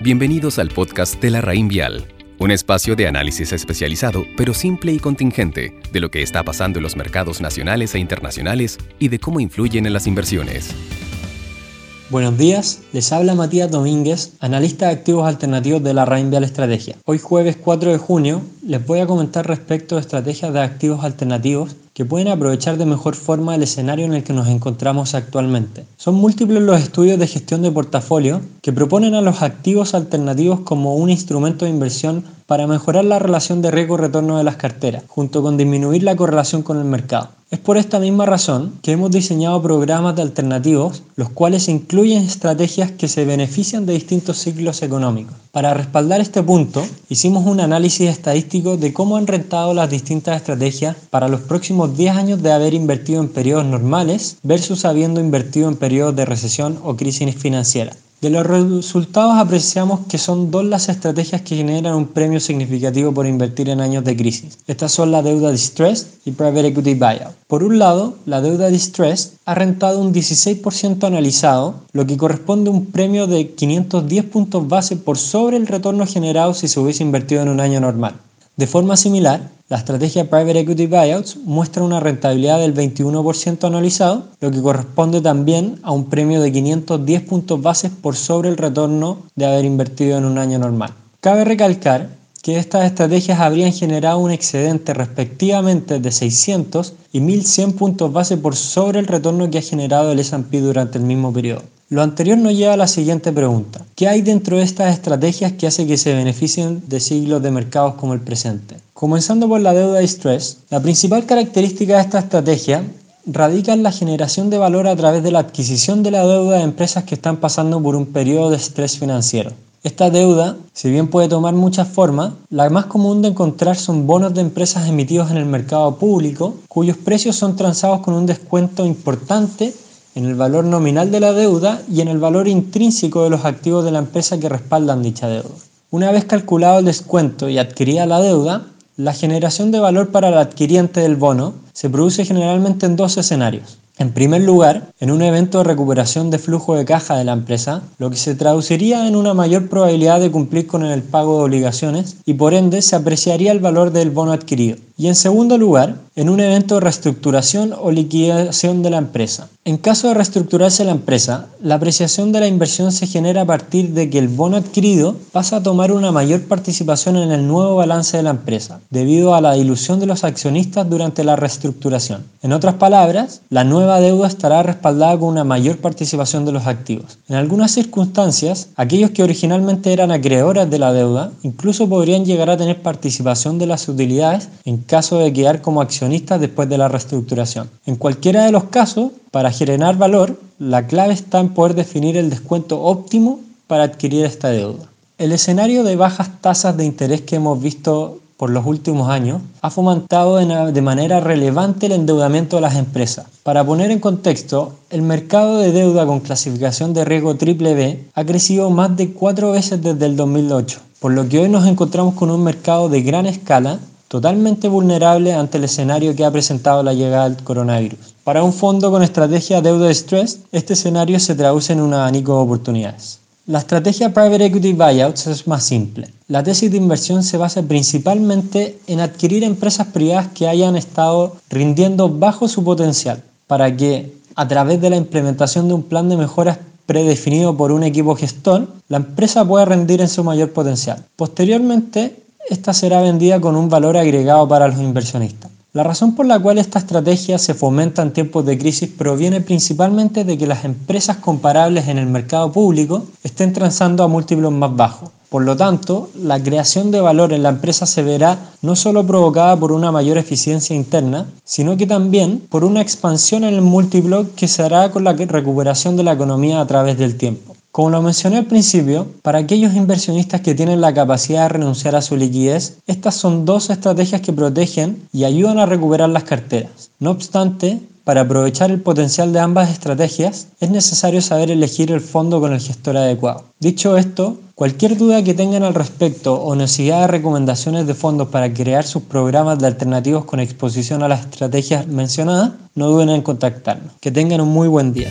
Bienvenidos al podcast de la Raín Vial, un espacio de análisis especializado, pero simple y contingente, de lo que está pasando en los mercados nacionales e internacionales y de cómo influyen en las inversiones. Buenos días, les habla Matías Domínguez, analista de activos alternativos de la Rain Vial Estrategia. Hoy jueves 4 de junio les voy a comentar respecto de estrategias de activos alternativos que pueden aprovechar de mejor forma el escenario en el que nos encontramos actualmente. Son múltiples los estudios de gestión de portafolio que proponen a los activos alternativos como un instrumento de inversión para mejorar la relación de riesgo-retorno de las carteras, junto con disminuir la correlación con el mercado. Es por esta misma razón que hemos diseñado programas de alternativos, los cuales incluyen estrategias que se benefician de distintos ciclos económicos. Para respaldar este punto, hicimos un análisis estadístico de cómo han rentado las distintas estrategias para los próximos 10 años de haber invertido en periodos normales versus habiendo invertido en periodos de recesión o crisis financiera. De los resultados apreciamos que son dos las estrategias que generan un premio significativo por invertir en años de crisis. Estas son la deuda distressed y private equity buyout. Por un lado, la deuda distressed ha rentado un 16% analizado, lo que corresponde a un premio de 510 puntos base por sobre el retorno generado si se hubiese invertido en un año normal. De forma similar, la estrategia Private Equity Buyouts muestra una rentabilidad del 21% anualizado, lo que corresponde también a un premio de 510 puntos bases por sobre el retorno de haber invertido en un año normal. Cabe recalcar que estas estrategias habrían generado un excedente respectivamente de 600 y 1100 puntos base por sobre el retorno que ha generado el S&P durante el mismo periodo. Lo anterior nos lleva a la siguiente pregunta. ¿Qué hay dentro de estas estrategias que hace que se beneficien de siglos de mercados como el presente? Comenzando por la deuda distress, la principal característica de esta estrategia radica en la generación de valor a través de la adquisición de la deuda de empresas que están pasando por un periodo de estrés financiero. Esta deuda, si bien puede tomar muchas formas, la más común de encontrar son bonos de empresas emitidos en el mercado público, cuyos precios son transados con un descuento importante en el valor nominal de la deuda y en el valor intrínseco de los activos de la empresa que respaldan dicha deuda. Una vez calculado el descuento y adquirida la deuda, la generación de valor para el adquiriente del bono se produce generalmente en dos escenarios. En primer lugar, en un evento de recuperación de flujo de caja de la empresa, lo que se traduciría en una mayor probabilidad de cumplir con el pago de obligaciones y por ende se apreciaría el valor del bono adquirido. Y en segundo lugar, en un evento de reestructuración o liquidación de la empresa. En caso de reestructurarse la empresa, la apreciación de la inversión se genera a partir de que el bono adquirido pasa a tomar una mayor participación en el nuevo balance de la empresa, debido a la dilución de los accionistas durante la reestructuración. En otras palabras, la nueva deuda estará respaldada con una mayor participación de los activos. En algunas circunstancias, aquellos que originalmente eran acreedores de la deuda incluso podrían llegar a tener participación de las utilidades en caso de quedar como accionistas después de la reestructuración. En cualquiera de los casos, para generar valor, la clave está en poder definir el descuento óptimo para adquirir esta deuda. El escenario de bajas tasas de interés que hemos visto por los últimos años ha fomentado de manera relevante el endeudamiento de las empresas. Para poner en contexto, el mercado de deuda con clasificación de riesgo triple B ha crecido más de cuatro veces desde el 2008, por lo que hoy nos encontramos con un mercado de gran escala totalmente vulnerable ante el escenario que ha presentado la llegada del coronavirus. Para un fondo con estrategia deuda stress, este escenario se traduce en un abanico de oportunidades. La estrategia Private Equity Buyouts es más simple. La tesis de inversión se basa principalmente en adquirir empresas privadas que hayan estado rindiendo bajo su potencial, para que, a través de la implementación de un plan de mejoras predefinido por un equipo gestor, la empresa pueda rendir en su mayor potencial. Posteriormente, esta será vendida con un valor agregado para los inversionistas. La razón por la cual esta estrategia se fomenta en tiempos de crisis proviene principalmente de que las empresas comparables en el mercado público estén transando a múltiplos más bajos. Por lo tanto, la creación de valor en la empresa se verá no solo provocada por una mayor eficiencia interna, sino que también por una expansión en el múltiplo que se hará con la recuperación de la economía a través del tiempo. Como lo mencioné al principio, para aquellos inversionistas que tienen la capacidad de renunciar a su liquidez, estas son dos estrategias que protegen y ayudan a recuperar las carteras. No obstante, para aprovechar el potencial de ambas estrategias, es necesario saber elegir el fondo con el gestor adecuado. Dicho esto, cualquier duda que tengan al respecto o necesidad de recomendaciones de fondos para crear sus programas de alternativos con exposición a las estrategias mencionadas, no duden en contactarnos. Que tengan un muy buen día.